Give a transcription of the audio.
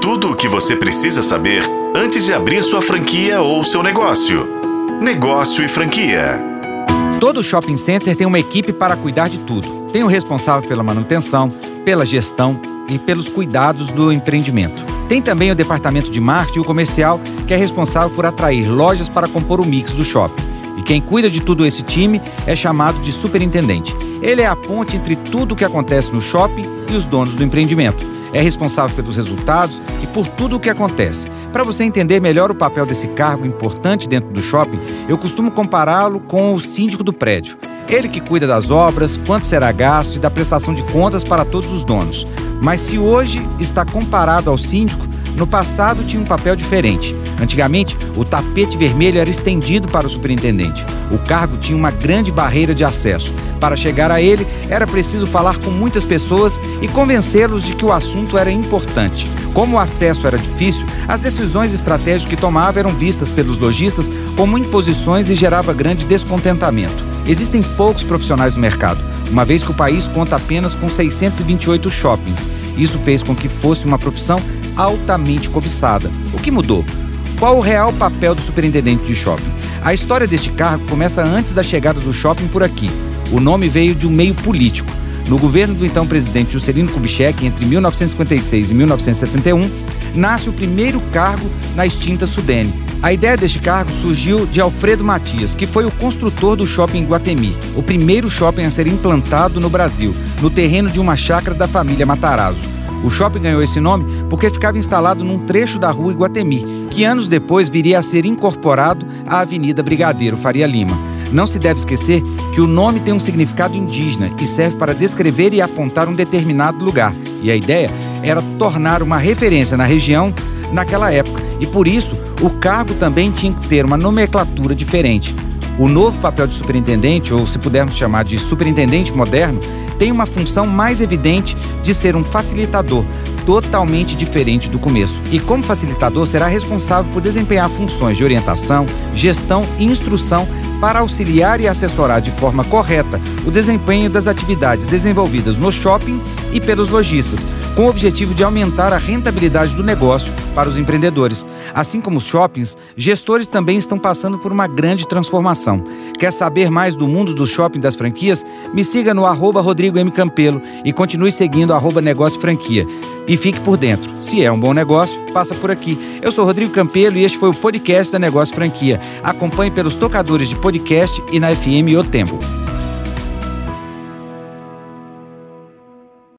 Tudo o que você precisa saber antes de abrir sua franquia ou seu negócio. Negócio e franquia. Todo shopping center tem uma equipe para cuidar de tudo. Tem o responsável pela manutenção, pela gestão e pelos cuidados do empreendimento. Tem também o departamento de marketing e o comercial, que é responsável por atrair lojas para compor o mix do shopping. E quem cuida de tudo esse time é chamado de superintendente. Ele é a ponte entre tudo o que acontece no shopping e os donos do empreendimento. É responsável pelos resultados e por tudo o que acontece. Para você entender melhor o papel desse cargo importante dentro do shopping, eu costumo compará-lo com o síndico do prédio. Ele que cuida das obras, quanto será gasto e da prestação de contas para todos os donos. Mas se hoje está comparado ao síndico, no passado tinha um papel diferente. Antigamente, o tapete vermelho era estendido para o superintendente. O cargo tinha uma grande barreira de acesso. Para chegar a ele, era preciso falar com muitas pessoas e convencê-los de que o assunto era importante. Como o acesso era difícil, as decisões estratégicas que tomava eram vistas pelos lojistas como imposições e gerava grande descontentamento. Existem poucos profissionais no mercado, uma vez que o país conta apenas com 628 shoppings. Isso fez com que fosse uma profissão altamente cobiçada. O que mudou? Qual o real papel do superintendente de shopping? A história deste cargo começa antes da chegada do shopping por aqui. O nome veio de um meio político. No governo do então presidente Juscelino Kubitschek, entre 1956 e 1961, nasce o primeiro cargo na extinta Sudene. A ideia deste cargo surgiu de Alfredo Matias, que foi o construtor do shopping Guatemi, o primeiro shopping a ser implantado no Brasil, no terreno de uma chácara da família Matarazzo. O shopping ganhou esse nome porque ficava instalado num trecho da rua Iguatemi, que anos depois viria a ser incorporado à Avenida Brigadeiro Faria Lima. Não se deve esquecer que o nome tem um significado indígena e serve para descrever e apontar um determinado lugar. E a ideia era tornar uma referência na região naquela época. E por isso, o cargo também tinha que ter uma nomenclatura diferente. O novo papel de superintendente, ou se pudermos chamar de superintendente moderno, tem uma função mais evidente de ser um facilitador, totalmente diferente do começo. E como facilitador, será responsável por desempenhar funções de orientação, gestão e instrução para auxiliar e assessorar de forma correta o desempenho das atividades desenvolvidas no shopping e pelos lojistas, com o objetivo de aumentar a rentabilidade do negócio para os empreendedores. Assim como os shoppings, gestores também estão passando por uma grande transformação. Quer saber mais do mundo do shopping das franquias? Me siga no arroba Rodrigo M. Campelo e continue seguindo arroba Negócio Franquia. E fique por dentro. Se é um bom negócio, passa por aqui. Eu sou Rodrigo Campelo e este foi o podcast da Negócio Franquia. Acompanhe pelos tocadores de podcast e na FM O Tempo.